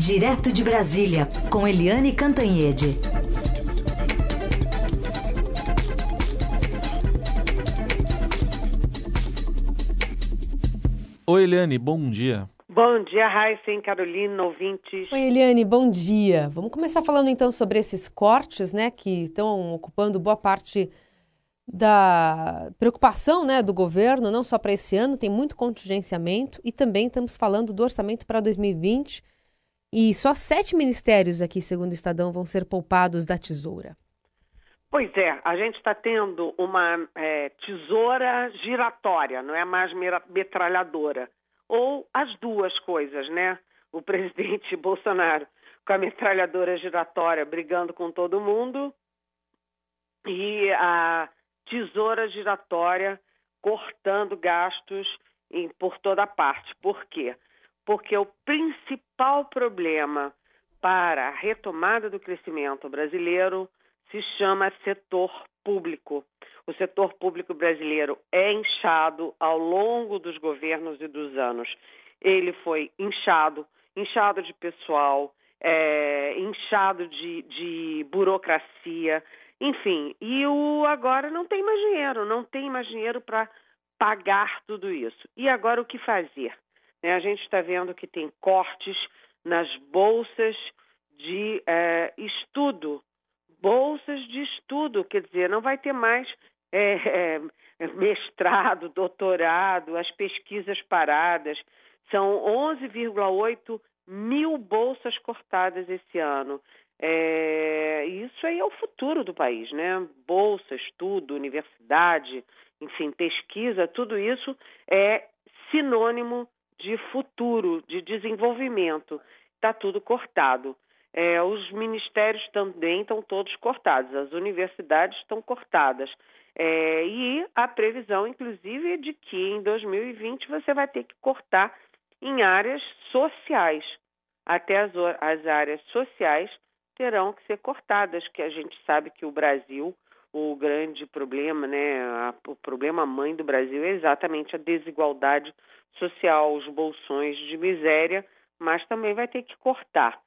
Direto de Brasília, com Eliane Cantanhede. Oi, Eliane, bom dia. Bom dia, Raíssen, Carolina, ouvintes. Oi, Eliane, bom dia. Vamos começar falando então sobre esses cortes, né, que estão ocupando boa parte da preocupação, né, do governo, não só para esse ano, tem muito contingenciamento e também estamos falando do orçamento para 2020 e só sete ministérios aqui, segundo o Estadão, vão ser poupados da tesoura. Pois é, a gente está tendo uma é, tesoura giratória, não é mais metralhadora. Ou as duas coisas, né? O presidente Bolsonaro com a metralhadora giratória brigando com todo mundo e a tesoura giratória cortando gastos em, por toda parte. Por quê? Porque o principal problema para a retomada do crescimento brasileiro se chama setor público. O setor público brasileiro é inchado ao longo dos governos e dos anos. Ele foi inchado, inchado de pessoal, é, inchado de, de burocracia, enfim. E o agora não tem mais dinheiro, não tem mais dinheiro para pagar tudo isso. E agora o que fazer? Né? A gente está vendo que tem cortes nas bolsas de é, estudo, bolsas de estudo, quer dizer, não vai ter mais é, é, mestrado, doutorado, as pesquisas paradas. São 11,8 mil bolsas cortadas esse ano. É, isso aí é o futuro do país, né? Bolsa, estudo, universidade, enfim, pesquisa, tudo isso é sinônimo de futuro, de desenvolvimento. Está tudo cortado. É, os ministérios também estão todos cortados, as universidades estão cortadas. É, e a previsão, inclusive, é de que em 2020 você vai ter que cortar em áreas sociais. Até as, as áreas sociais terão que ser cortadas, que a gente sabe que o Brasil, o grande problema, né, a, o problema mãe do Brasil é exatamente a desigualdade social, os bolsões de miséria, mas também vai ter que cortar.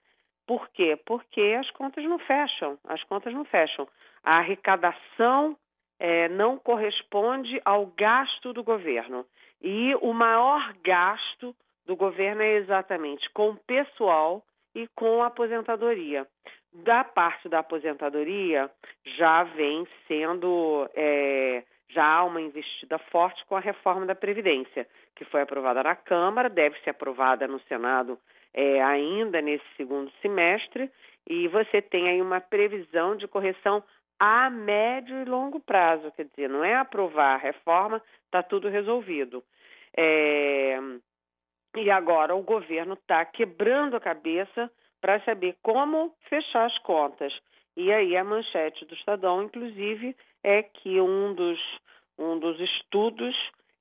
Por quê? Porque as contas não fecham, as contas não fecham. A arrecadação é, não corresponde ao gasto do governo. E o maior gasto do governo é exatamente com o pessoal e com a aposentadoria. Da parte da aposentadoria, já vem sendo é, já há uma investida forte com a reforma da Previdência, que foi aprovada na Câmara, deve ser aprovada no Senado é, ainda nesse segundo semestre, e você tem aí uma previsão de correção a médio e longo prazo, quer dizer, não é aprovar a reforma, está tudo resolvido. É... E agora o governo está quebrando a cabeça para saber como fechar as contas. E aí a manchete do Estadão, inclusive, é que um dos, um dos estudos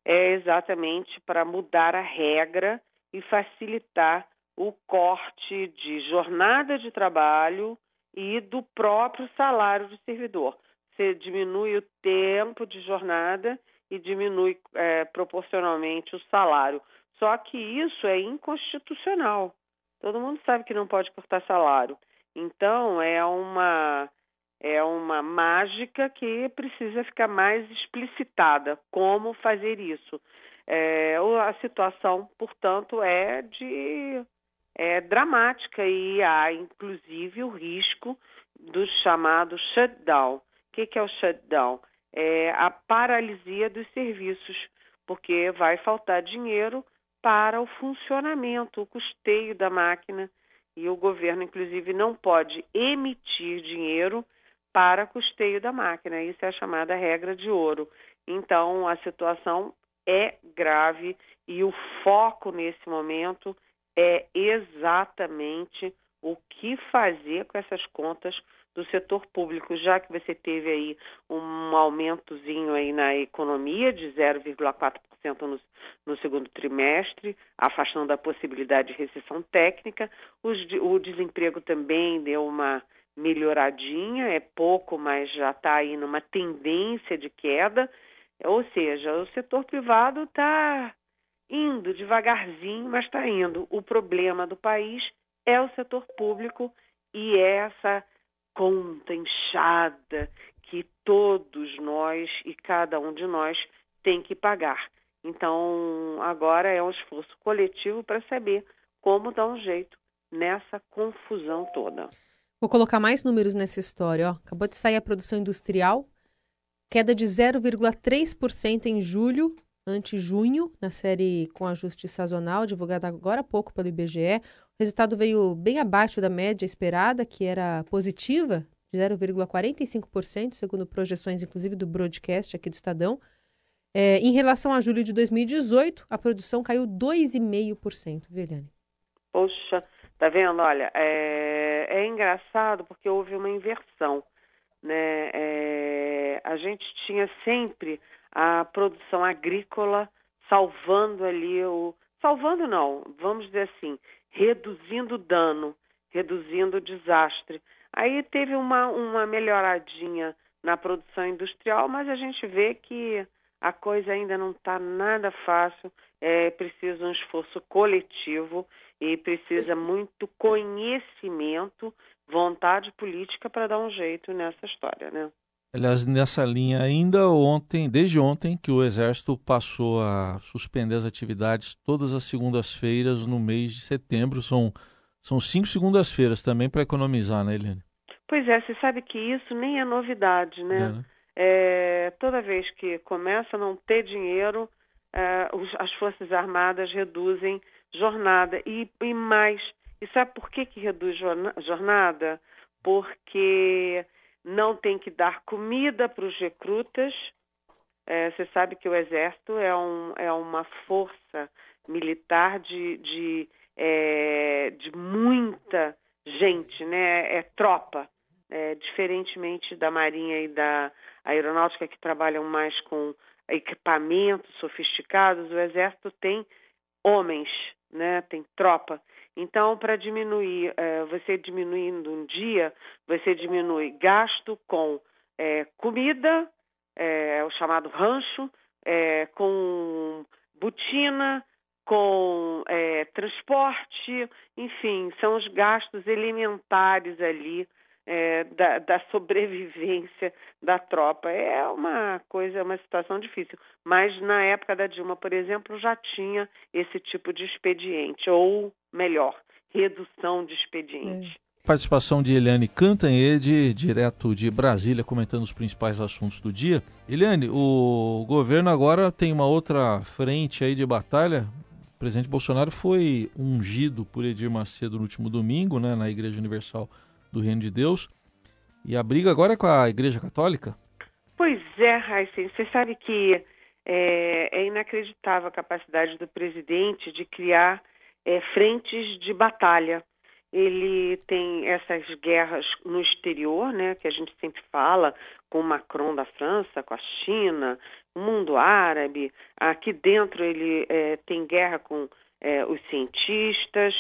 é exatamente para mudar a regra e facilitar o corte de jornada de trabalho e do próprio salário do servidor. Você diminui o tempo de jornada e diminui é, proporcionalmente o salário. Só que isso é inconstitucional. Todo mundo sabe que não pode cortar salário. Então é uma é uma mágica que precisa ficar mais explicitada como fazer isso. É, a situação, portanto, é de é dramática e há inclusive o risco do chamado shutdown. O que, que é o shutdown? É a paralisia dos serviços, porque vai faltar dinheiro para o funcionamento, o custeio da máquina e o governo, inclusive, não pode emitir dinheiro para custeio da máquina. Isso é a chamada regra de ouro. Então, a situação é grave e o foco nesse momento é exatamente o que fazer com essas contas do setor público, já que você teve aí um aumentozinho aí na economia de 0,4% no, no segundo trimestre, afastando a possibilidade de recessão técnica. Os, o desemprego também deu uma melhoradinha, é pouco, mas já está aí numa tendência de queda. Ou seja, o setor privado está indo devagarzinho, mas está indo. O problema do país é o setor público e é essa conta inchada que todos nós e cada um de nós tem que pagar. Então, agora é um esforço coletivo para saber como dar um jeito nessa confusão toda. Vou colocar mais números nessa história. Ó. Acabou de sair a produção industrial, queda de 0,3% em julho, ante junho, na série com ajuste sazonal, divulgada agora há pouco pelo IBGE. O resultado veio bem abaixo da média esperada, que era positiva, de 0,45%, segundo projeções, inclusive, do broadcast aqui do Estadão. É, em relação a julho de 2018, a produção caiu 2,5%, Eliane? Poxa, tá vendo? Olha, é, é engraçado porque houve uma inversão. Né? É, a gente tinha sempre a produção agrícola salvando ali o. Salvando não, vamos dizer assim, reduzindo o dano, reduzindo o desastre. Aí teve uma, uma melhoradinha na produção industrial, mas a gente vê que a coisa ainda não está nada fácil, é preciso um esforço coletivo e precisa muito conhecimento, vontade política para dar um jeito nessa história, né? Aliás, nessa linha ainda ontem, desde ontem, que o Exército passou a suspender as atividades todas as segundas-feiras no mês de setembro. São, são cinco segundas-feiras também para economizar, né, Eliane? Pois é, você sabe que isso nem é novidade, né? É, né? É, toda vez que começa a não ter dinheiro, é, os, as Forças Armadas reduzem jornada. E, e mais, e sabe por que, que reduz jornada? Porque não tem que dar comida para os recrutas. É, você sabe que o Exército é, um, é uma força militar de, de, é, de muita gente, né? É tropa. É, diferentemente da Marinha e da Aeronáutica, que trabalham mais com equipamentos sofisticados, o Exército tem homens, né? tem tropa. Então, para diminuir, é, você diminuindo um dia, você diminui gasto com é, comida, é, o chamado rancho, é, com botina, com é, transporte, enfim, são os gastos elementares ali é, da, da, sobrevivência da tropa. É uma coisa, uma situação difícil. Mas na época da Dilma, por exemplo, já tinha esse tipo de expediente, ou melhor, redução de expediente. É. Participação de Eliane Cantanhede, direto de Brasília, comentando os principais assuntos do dia. Eliane, o governo agora tem uma outra frente aí de batalha. O presidente Bolsonaro foi ungido por Edir Macedo no último domingo, né, na Igreja Universal do Reino de Deus. E a briga agora é com a Igreja Católica? Pois é, Raíssen. Você sabe que é, é, inacreditável a capacidade do presidente de criar é, frentes de batalha. Ele tem essas guerras no exterior, né, que a gente sempre fala, com o Macron da França, com a China, o mundo árabe. Aqui dentro ele é, tem guerra com é, os cientistas,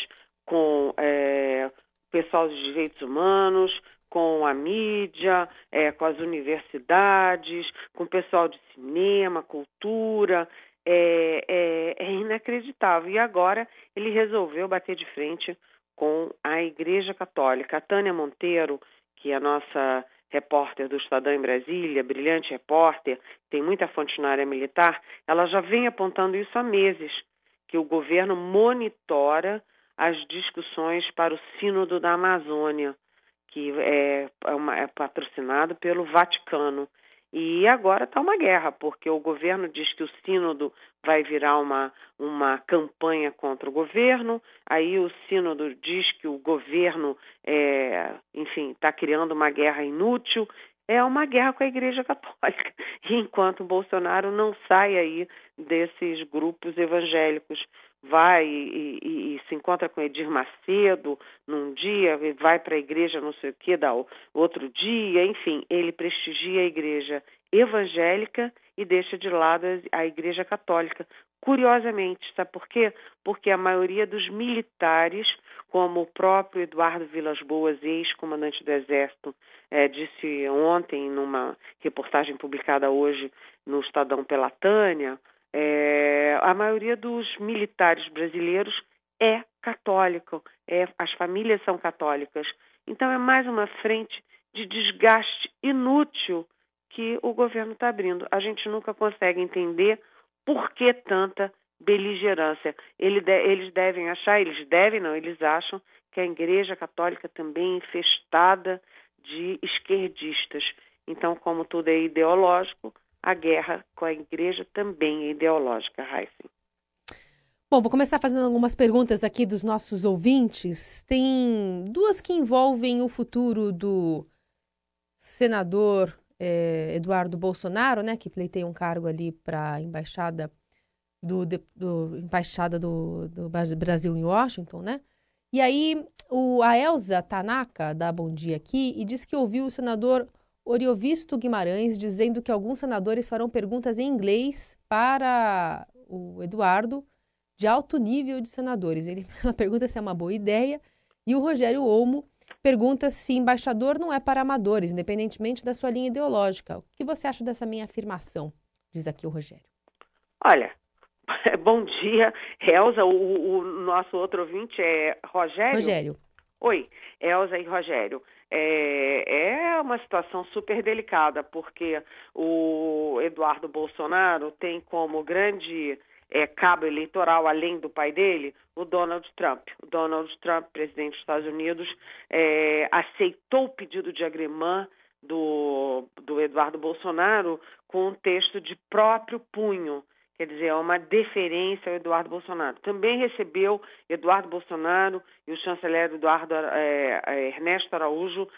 com é, pessoal dos direitos humanos, com a mídia, é, com as universidades, com o pessoal de cinema, cultura. É, é, é, inacreditável. E agora ele resolveu bater de frente com a Igreja Católica. A Tânia Monteiro, que é a nossa repórter do Estadão em Brasília, brilhante repórter, tem muita fonte na área militar, ela já vem apontando isso há meses, que o governo monitora as discussões para o Sínodo da Amazônia, que é, é, uma, é patrocinado pelo Vaticano. E agora está uma guerra, porque o governo diz que o Sínodo vai virar uma, uma campanha contra o governo, aí o Sínodo diz que o governo, é, enfim, está criando uma guerra inútil. É uma guerra com a Igreja Católica. E enquanto o Bolsonaro não sai aí desses grupos evangélicos vai e, e, e, se encontra com Edir Macedo num dia, vai para a igreja não sei o que, dá outro dia, enfim, ele prestigia a igreja evangélica e deixa de lado a igreja católica. Curiosamente, sabe por quê? Porque a maioria dos militares, como o próprio Eduardo Vilas Boas, ex-comandante do Exército, é, disse ontem numa reportagem publicada hoje no Estadão pela Tânia, é, a maioria dos militares brasileiros é católico, é, as famílias são católicas. Então é mais uma frente de desgaste inútil que o governo está abrindo. A gente nunca consegue entender por que tanta beligerância. eles devem achar, eles devem não, eles acham que a Igreja Católica também é infestada de esquerdistas. Então, como tudo é ideológico, a guerra com a Igreja também é ideológica, Heisen. Bom, vou começar fazendo algumas perguntas aqui dos nossos ouvintes. Tem duas que envolvem o futuro do senador eh, Eduardo Bolsonaro, né, que pleiteia um cargo ali para a embaixada do, do, embaixada do, do Brasil em Washington, né? E aí o, a Elza Tanaka dá bom dia aqui e diz que ouviu o senador Oriovisto Guimarães dizendo que alguns senadores farão perguntas em inglês para o Eduardo de alto nível de senadores. Ele pergunta se é uma boa ideia e o Rogério Olmo pergunta se embaixador não é para amadores, independentemente da sua linha ideológica. O que você acha dessa minha afirmação? Diz aqui o Rogério. Olha, bom dia, Elza. O, o, nosso outro ouvinte é Rogério. Rogério. Oi, Elza e Rogério. É, é uma situação super delicada, porque o Eduardo Bolsonaro tem como grande é, cabo eleitoral, além do pai dele, o Donald Trump. O Donald Trump, presidente dos Estados Unidos, é, aceitou o pedido de agrimã do, do Eduardo Bolsonaro com um texto de próprio punho. Quer dizer, é uma deferência ao Eduardo Bolsonaro. Também recebeu Eduardo Bolsonaro e o chanceler Eduardo é, Ernesto Araújo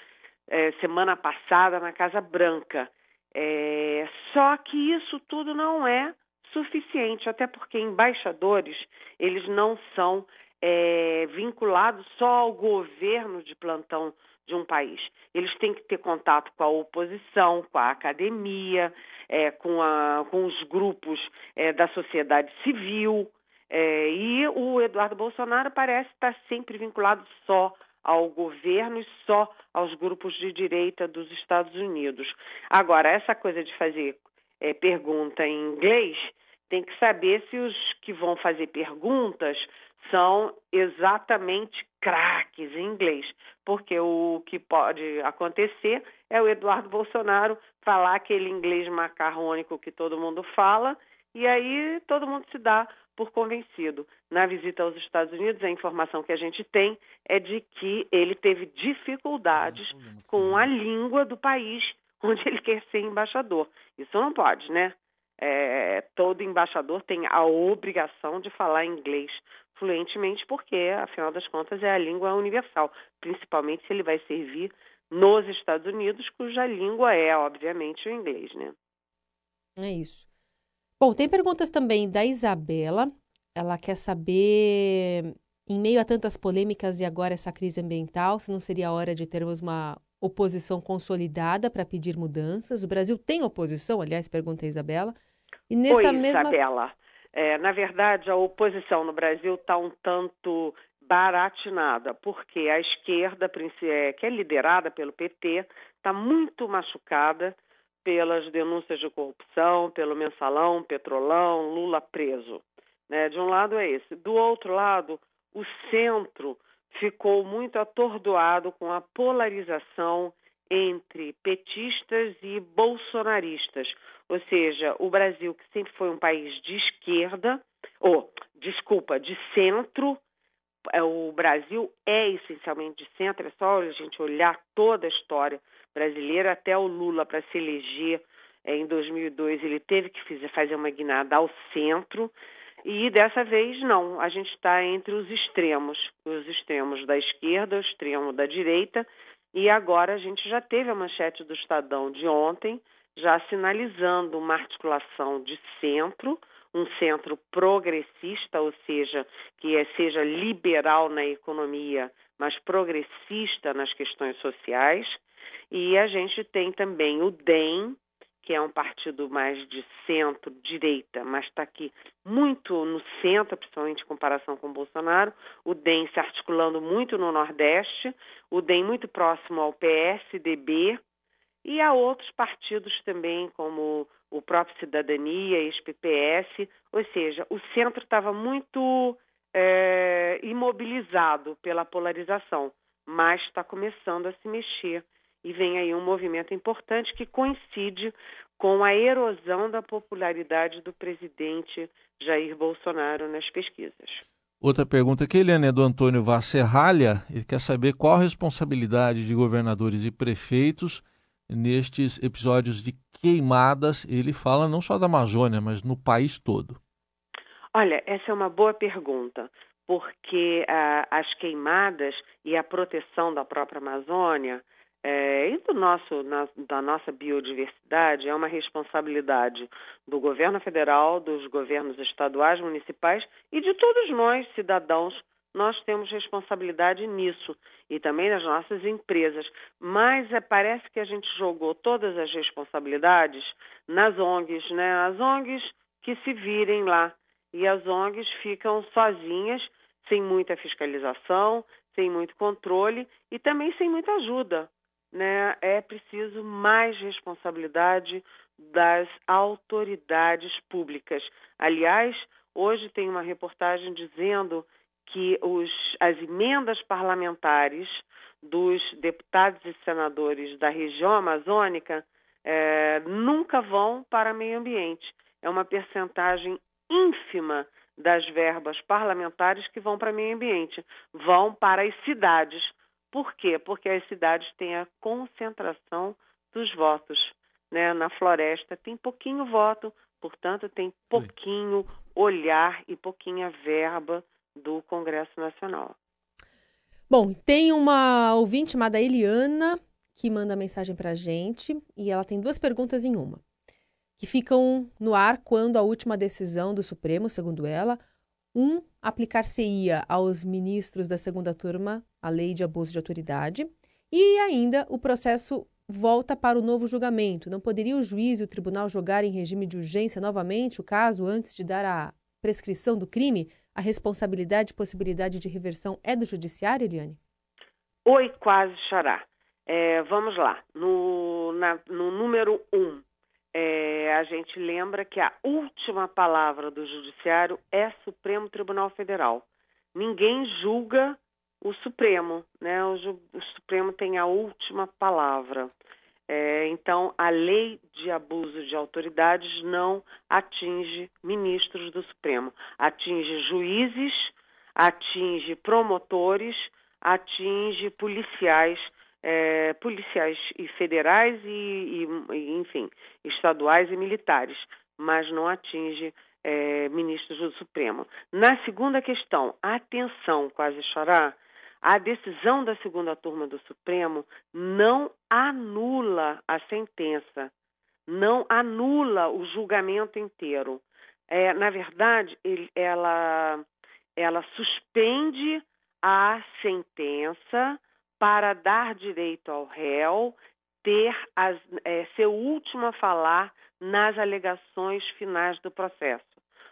é, semana passada na Casa Branca. É, só que isso tudo não é suficiente, até porque embaixadores eles não são vinculados só ao governo de plantão de um país. Eles têm que ter contato com a oposição, com a academia, é, com, a, com, os grupos é, da sociedade civil. É, e o Eduardo Bolsonaro parece estar sempre vinculado só ao governo e só aos grupos de direita dos Estados Unidos. Agora, essa coisa de fazer é, pergunta em inglês tem que saber se os que vão fazer perguntas são exatamente craques em inglês, porque o que pode acontecer é o Eduardo Bolsonaro falar aquele inglês macarrônico que todo mundo fala e aí todo mundo se dá por convencido. Na visita aos Estados Unidos, a informação que a gente tem é de que ele teve dificuldades com a língua do país onde ele quer ser embaixador. Isso não pode, né? É, todo embaixador tem a obrigação de falar inglês fluentemente, porque, afinal das contas, é a língua universal, principalmente se ele vai servir nos Estados Unidos, cuja língua é, obviamente, o inglês, né? É isso. Bom, tem perguntas também da Isabela. Ela quer saber, em meio a tantas polêmicas e agora essa crise ambiental, se não seria a hora de termos uma oposição consolidada para pedir mudanças. O Brasil tem oposição, aliás, pergunta a Isabela. E nessa Oi, mesma... Isabela. É, na verdade, a oposição no Brasil está um tanto baratinada, porque a esquerda, é, que é liderada pelo PT, está muito machucada pelas denúncias de corrupção, pelo mensalão, petrolão, Lula preso. Né? De um lado é esse. Do outro lado, o centro ficou muito atordoado com a polarização entre petistas e bolsonaristas. Ou seja, o Brasil, que sempre foi um país de esquerda, ou, desculpa, de centro, é, o Brasil é essencialmente de centro, é só a gente olhar toda a história brasileira, até o Lula para se eleger é, em 2002, ele teve que fazer uma guinada ao centro, e dessa vez não, a gente está entre os extremos, os extremos da esquerda, o extremo da direita, e agora a gente já teve a manchete do Estadão de ontem, já sinalizando uma articulação de centro, um centro progressista, ou seja, que é, seja liberal na economia, mas progressista nas questões sociais. E a gente tem também o DEM, que é um partido mais de centro-direita, mas está aqui muito no centro, principalmente em comparação com o Bolsonaro, o DEM se articulando muito no Nordeste, o DEM muito próximo ao PSDB, e há outros partidos também, como o próprio Cidadania e PPS, ou seja, o centro estava muito é, imobilizado pela polarização, mas está começando a se mexer e vem aí um movimento importante que coincide com a erosão da popularidade do presidente Jair Bolsonaro nas pesquisas. Outra pergunta que Eliane é do Antônio Vasserralha. Ele quer saber qual a responsabilidade de governadores e prefeitos nestes episódios de queimadas. Ele fala não só da Amazônia, mas no país todo. Olha, essa é uma boa pergunta, porque ah, as queimadas e a proteção da própria Amazônia é, e do nosso, na, da nossa biodiversidade é uma responsabilidade do governo federal, dos governos estaduais, municipais e de todos nós, cidadãos. Nós temos responsabilidade nisso e também nas nossas empresas. Mas é, parece que a gente jogou todas as responsabilidades nas ONGs, né? As ONGs que se virem lá. E as ONGs ficam sozinhas, sem muita fiscalização, sem muito controle e também sem muita ajuda né, é preciso mais responsabilidade das autoridades públicas. Aliás, hoje tem uma reportagem dizendo que os, as emendas parlamentares dos deputados e senadores da região amazônica é, nunca vão para meio ambiente. É uma percentagem ínfima das verbas parlamentares que vão para meio ambiente, vão para as cidades por quê? Porque as cidades têm a concentração dos votos. Né? Na floresta tem pouquinho voto, portanto, tem pouquinho olhar e pouquinha verba do Congresso Nacional. Bom, tem uma ouvinte chamada Eliana que manda mensagem para a gente e ela tem duas perguntas em uma, que ficam no ar quando a última decisão do Supremo, segundo ela, um, aplicar-se-ia aos ministros da segunda turma a lei de abuso de autoridade. E ainda o processo volta para o novo julgamento. Não poderia o juiz e o tribunal jogar em regime de urgência novamente o caso antes de dar a prescrição do crime? A responsabilidade e possibilidade de reversão é do judiciário, Eliane? Oi, quase xará. É, vamos lá. No, na, no número um, é, a gente lembra que a última palavra do Judiciário é Supremo Tribunal Federal. Ninguém julga o Supremo, né? O, o Supremo tem a última palavra. É, então, a lei de abuso de autoridades não atinge ministros do Supremo, atinge juízes, atinge promotores, atinge policiais é, policiais e federais e, e, enfim, estaduais e militares, mas não atinge é, ministros do Supremo. Na segunda questão, atenção, quase chorar, a decisão da segunda turma do Supremo não anula a sentença, não anula o julgamento inteiro. É, na verdade, ele, ela, ela suspende a sentença para dar direito ao réu ter as, é, ser o último a falar nas alegações finais do processo.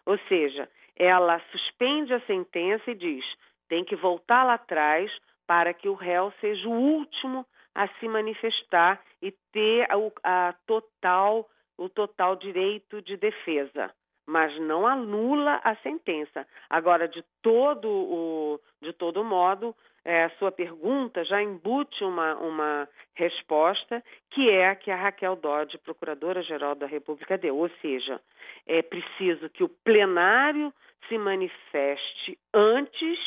Ou seja, ela suspende a sentença e diz tem que voltar lá atrás para que o réu seja o último a se manifestar e ter a, a total, o total direito de defesa mas não anula a sentença. Agora, de todo, o, de todo modo, é, a sua pergunta já embute uma, uma resposta que é a que a Raquel Dodge, Procuradora-Geral da República, deu. Ou seja, é preciso que o plenário se manifeste antes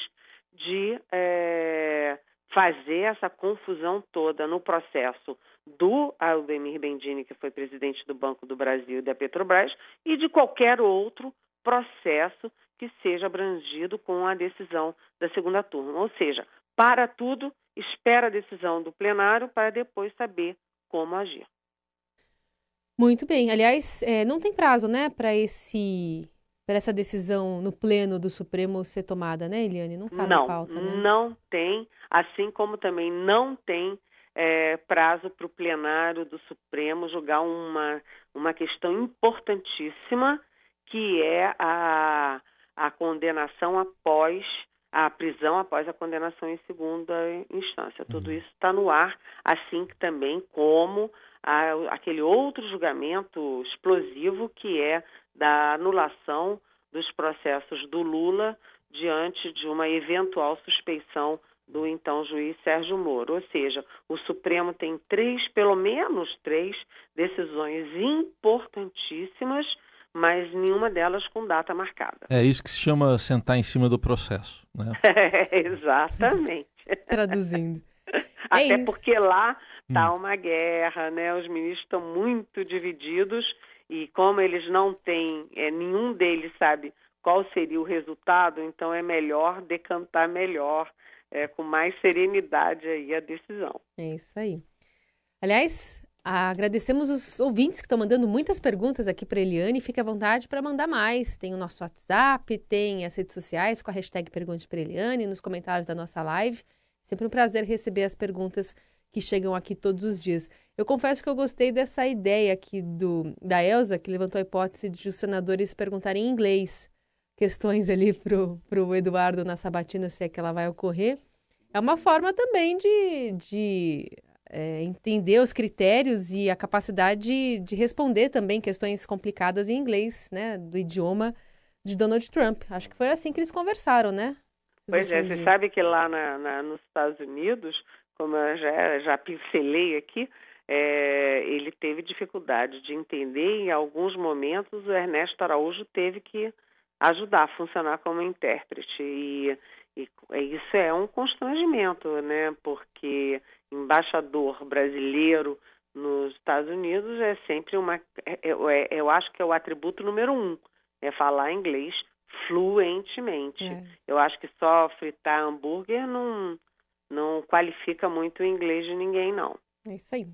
de é, fazer essa confusão toda no processo do Aldemir Bendini, que foi presidente do Banco do Brasil e da Petrobras, e de qualquer outro processo que seja abrangido com a decisão da segunda turma. Ou seja, para tudo, espera a decisão do plenário para depois saber como agir. Muito bem. Aliás, é, não tem prazo, né, para esse para essa decisão no pleno do Supremo ser tomada, né, Eliane? Não está na pauta, né? Não tem, assim como também não tem é, prazo para o plenário do Supremo julgar uma, uma questão importantíssima, que é a, a condenação após a prisão após a condenação em segunda instância. Tudo uhum. isso está no ar, assim que também como a, aquele outro julgamento explosivo que é da anulação dos processos do Lula diante de uma eventual suspeição do então juiz Sérgio Moro. Ou seja, o Supremo tem três, pelo menos três, decisões importantíssimas, mas nenhuma delas com data marcada. É isso que se chama sentar em cima do processo, né? É, exatamente. Traduzindo. Até é porque lá está hum. uma guerra, né? Os ministros estão muito divididos e como eles não têm, é, nenhum deles sabe qual seria o resultado, então é melhor decantar melhor, é, com mais serenidade aí a decisão. É isso aí. Aliás, agradecemos os ouvintes que estão mandando muitas perguntas aqui para Eliane. Fique à vontade para mandar mais. Tem o nosso WhatsApp, tem as redes sociais com a hashtag Pergunte para Eliane, nos comentários da nossa live. Sempre um prazer receber as perguntas que chegam aqui todos os dias. Eu confesso que eu gostei dessa ideia aqui do, da Elsa, que levantou a hipótese de os senadores perguntarem em inglês questões ali pro, pro Eduardo na sabatina, se é que ela vai ocorrer, é uma forma também de, de é, entender os critérios e a capacidade de, de, responder também questões complicadas em inglês, né, do idioma de Donald Trump. Acho que foi assim que eles conversaram, né? Pois é, você sabe que lá na, na, nos Estados Unidos, como eu já, já pincelei aqui, é, ele teve dificuldade de entender em alguns momentos o Ernesto Araújo teve que ajudar a funcionar como intérprete. E, e, isso é um constrangimento, né? Porque embaixador brasileiro nos Estados Unidos é sempre uma. É, é, eu acho que é o atributo número um, é falar inglês fluentemente. É. Eu acho que só fritar hambúrguer não, não qualifica muito o inglês de ninguém, não. É isso aí.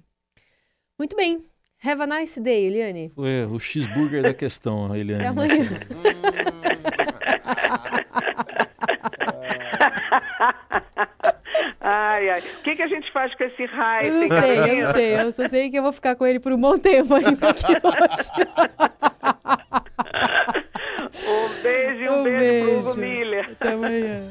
Muito bem. Have a nice day, Eliane. Foi o cheeseburger da questão, Eliane. Até amanhã. ai, ai. O que, que a gente faz com esse raio? Eu não sei, eu não sei. Eu só sei que eu vou ficar com ele por um bom tempo ainda aqui hoje. um beijo e um, um beijo, beijo pro Hugo Miller. Até amanhã.